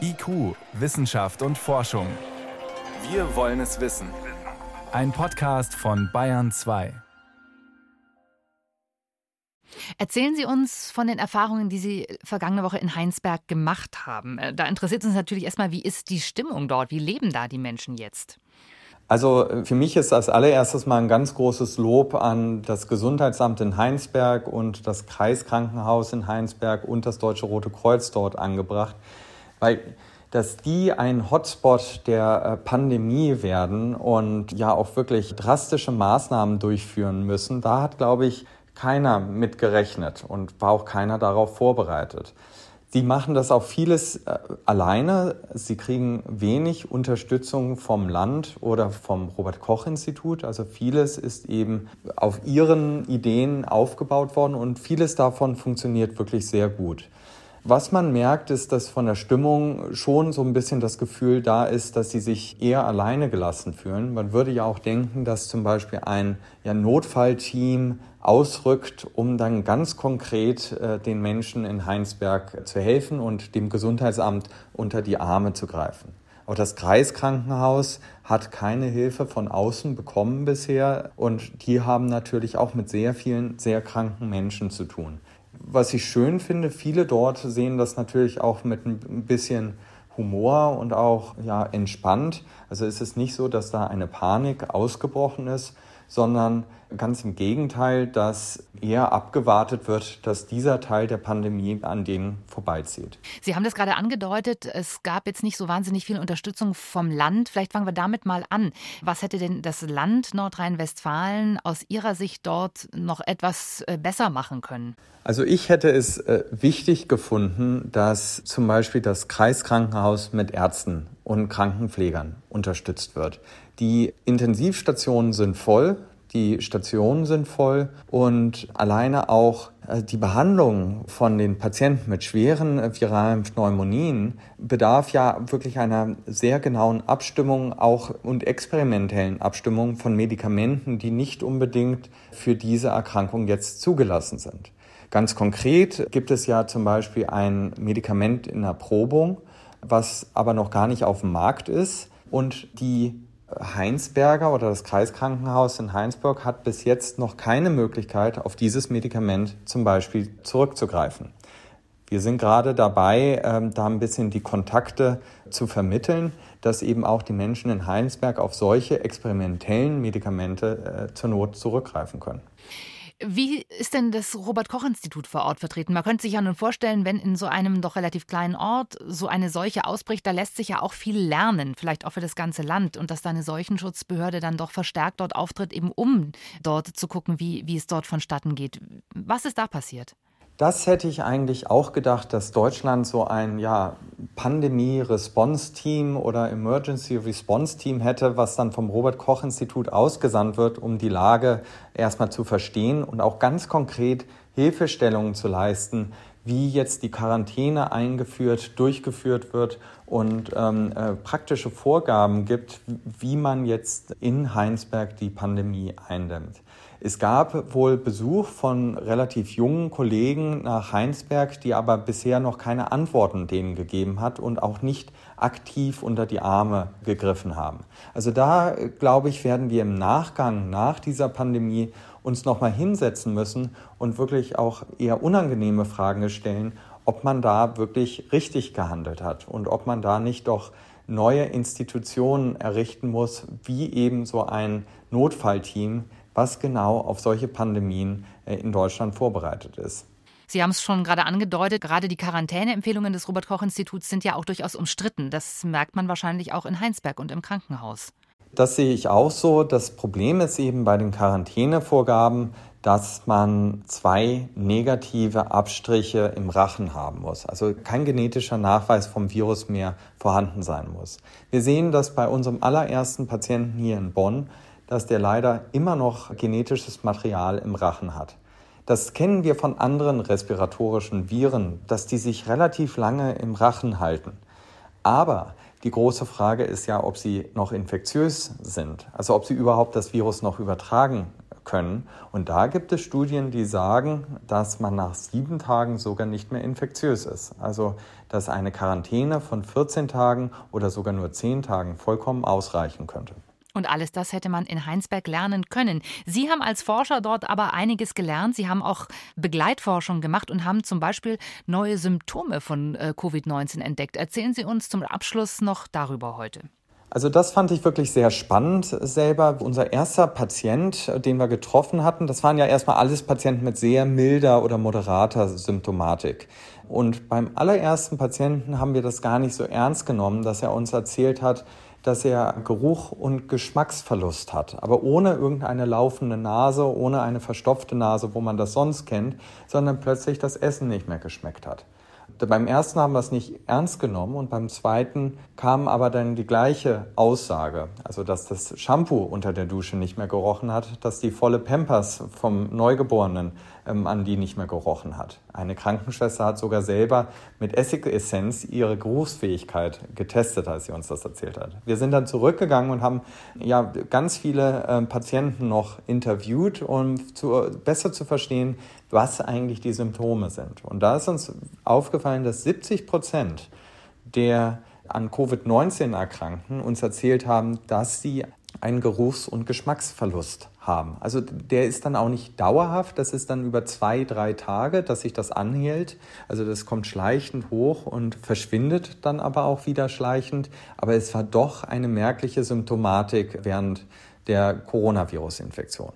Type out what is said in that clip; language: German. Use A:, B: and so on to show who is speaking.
A: IQ, Wissenschaft und Forschung. Wir wollen es wissen. Ein Podcast von Bayern 2.
B: Erzählen Sie uns von den Erfahrungen, die Sie vergangene Woche in Heinsberg gemacht haben. Äh, da interessiert uns natürlich erstmal, wie ist die Stimmung dort? Wie leben da die Menschen jetzt?
C: Also äh, für mich ist als allererstes mal ein ganz großes Lob an das Gesundheitsamt in Heinsberg und das Kreiskrankenhaus in Heinsberg und das Deutsche Rote Kreuz dort angebracht, weil dass die ein Hotspot der äh, Pandemie werden und ja auch wirklich drastische Maßnahmen durchführen müssen, da hat, glaube ich, keiner mit gerechnet und war auch keiner darauf vorbereitet. Sie machen das auch vieles äh, alleine. Sie kriegen wenig Unterstützung vom Land oder vom Robert Koch Institut. Also vieles ist eben auf ihren Ideen aufgebaut worden und vieles davon funktioniert wirklich sehr gut. Was man merkt, ist, dass von der Stimmung schon so ein bisschen das Gefühl da ist, dass sie sich eher alleine gelassen fühlen. Man würde ja auch denken, dass zum Beispiel ein ja, Notfallteam ausrückt, um dann ganz konkret äh, den Menschen in Heinsberg zu helfen und dem Gesundheitsamt unter die Arme zu greifen. Auch das Kreiskrankenhaus hat keine Hilfe von außen bekommen bisher und die haben natürlich auch mit sehr vielen sehr kranken Menschen zu tun was ich schön finde, viele dort sehen das natürlich auch mit ein bisschen Humor und auch ja, entspannt. Also es ist nicht so, dass da eine Panik ausgebrochen ist, sondern ganz im Gegenteil, dass eher abgewartet wird, dass dieser Teil der Pandemie an denen vorbeizieht.
B: Sie haben das gerade angedeutet, es gab jetzt nicht so wahnsinnig viel Unterstützung vom Land. Vielleicht fangen wir damit mal an. Was hätte denn das Land Nordrhein-Westfalen aus Ihrer Sicht dort noch etwas äh, besser machen können?
C: Also ich hätte es äh, wichtig gefunden, dass zum Beispiel das Kreiskrankenhaus mit Ärzten und Krankenpflegern unterstützt wird. Die Intensivstationen sind voll, die Stationen sind voll und alleine auch äh, die Behandlung von den Patienten mit schweren äh, viralen Pneumonien bedarf ja wirklich einer sehr genauen Abstimmung auch und experimentellen Abstimmung von Medikamenten, die nicht unbedingt für diese Erkrankung jetzt zugelassen sind. Ganz konkret gibt es ja zum Beispiel ein Medikament in Erprobung, was aber noch gar nicht auf dem Markt ist und die Heinsberger oder das Kreiskrankenhaus in Heinsberg hat bis jetzt noch keine Möglichkeit, auf dieses Medikament zum Beispiel zurückzugreifen. Wir sind gerade dabei, ähm, da ein bisschen die Kontakte zu vermitteln, dass eben auch die Menschen in Heinsberg auf solche experimentellen Medikamente äh, zur Not zurückgreifen können.
B: Wie ist denn das Robert-Koch-Institut vor Ort vertreten? Man könnte sich ja nun vorstellen, wenn in so einem doch relativ kleinen Ort so eine Seuche ausbricht, da lässt sich ja auch viel lernen, vielleicht auch für das ganze Land. Und dass da eine Seuchenschutzbehörde dann doch verstärkt dort auftritt, eben um dort zu gucken, wie, wie es dort vonstatten geht. Was ist da passiert?
C: Das hätte ich eigentlich auch gedacht, dass Deutschland so ein ja, Pandemie-Response-Team oder Emergency-Response-Team hätte, was dann vom Robert-Koch-Institut ausgesandt wird, um die Lage erstmal zu verstehen und auch ganz konkret Hilfestellungen zu leisten, wie jetzt die Quarantäne eingeführt, durchgeführt wird und ähm, äh, praktische Vorgaben gibt, wie man jetzt in Heinsberg die Pandemie eindämmt. Es gab wohl Besuch von relativ jungen Kollegen nach Heinsberg, die aber bisher noch keine Antworten denen gegeben hat und auch nicht aktiv unter die Arme gegriffen haben. Also da, glaube ich, werden wir im Nachgang nach dieser Pandemie uns nochmal hinsetzen müssen und wirklich auch eher unangenehme Fragen stellen, ob man da wirklich richtig gehandelt hat und ob man da nicht doch neue Institutionen errichten muss, wie eben so ein Notfallteam, was genau auf solche Pandemien äh, in Deutschland vorbereitet ist.
B: Sie haben es schon gerade angedeutet, gerade die Quarantäneempfehlungen des Robert Koch Instituts sind ja auch durchaus umstritten. Das merkt man wahrscheinlich auch in Heinsberg und im Krankenhaus.
C: Das sehe ich auch so. Das Problem ist eben bei den Quarantänevorgaben, dass man zwei negative Abstriche im Rachen haben muss. Also kein genetischer Nachweis vom Virus mehr vorhanden sein muss. Wir sehen das bei unserem allerersten Patienten hier in Bonn dass der leider immer noch genetisches Material im Rachen hat. Das kennen wir von anderen respiratorischen Viren, dass die sich relativ lange im Rachen halten. Aber die große Frage ist ja, ob sie noch infektiös sind, also ob sie überhaupt das Virus noch übertragen können. Und da gibt es Studien, die sagen, dass man nach sieben Tagen sogar nicht mehr infektiös ist. Also dass eine Quarantäne von 14 Tagen oder sogar nur 10 Tagen vollkommen ausreichen könnte.
B: Und alles das hätte man in Heinsberg lernen können. Sie haben als Forscher dort aber einiges gelernt. Sie haben auch Begleitforschung gemacht und haben zum Beispiel neue Symptome von äh, Covid-19 entdeckt. Erzählen Sie uns zum Abschluss noch darüber heute.
C: Also das fand ich wirklich sehr spannend selber. Unser erster Patient, den wir getroffen hatten, das waren ja erstmal alles Patienten mit sehr milder oder moderater Symptomatik. Und beim allerersten Patienten haben wir das gar nicht so ernst genommen, dass er uns erzählt hat, dass er Geruch und Geschmacksverlust hat, aber ohne irgendeine laufende Nase, ohne eine verstopfte Nase, wo man das sonst kennt, sondern plötzlich das Essen nicht mehr geschmeckt hat. Beim ersten haben wir es nicht ernst genommen und beim zweiten kam aber dann die gleiche Aussage, also dass das Shampoo unter der Dusche nicht mehr gerochen hat, dass die volle Pampers vom Neugeborenen an die nicht mehr gerochen hat. Eine Krankenschwester hat sogar selber mit Essigessenz ihre Geruchsfähigkeit getestet, als sie uns das erzählt hat. Wir sind dann zurückgegangen und haben ja ganz viele äh, Patienten noch interviewt, um zu, besser zu verstehen, was eigentlich die Symptome sind. Und da ist uns aufgefallen, dass 70 Prozent der an Covid-19 Erkrankten uns erzählt haben, dass sie einen Geruchs- und Geschmacksverlust haben. Also der ist dann auch nicht dauerhaft, das ist dann über zwei, drei Tage, dass sich das anhält. Also das kommt schleichend hoch und verschwindet dann aber auch wieder schleichend. Aber es war doch eine merkliche Symptomatik während der Coronavirus-Infektion.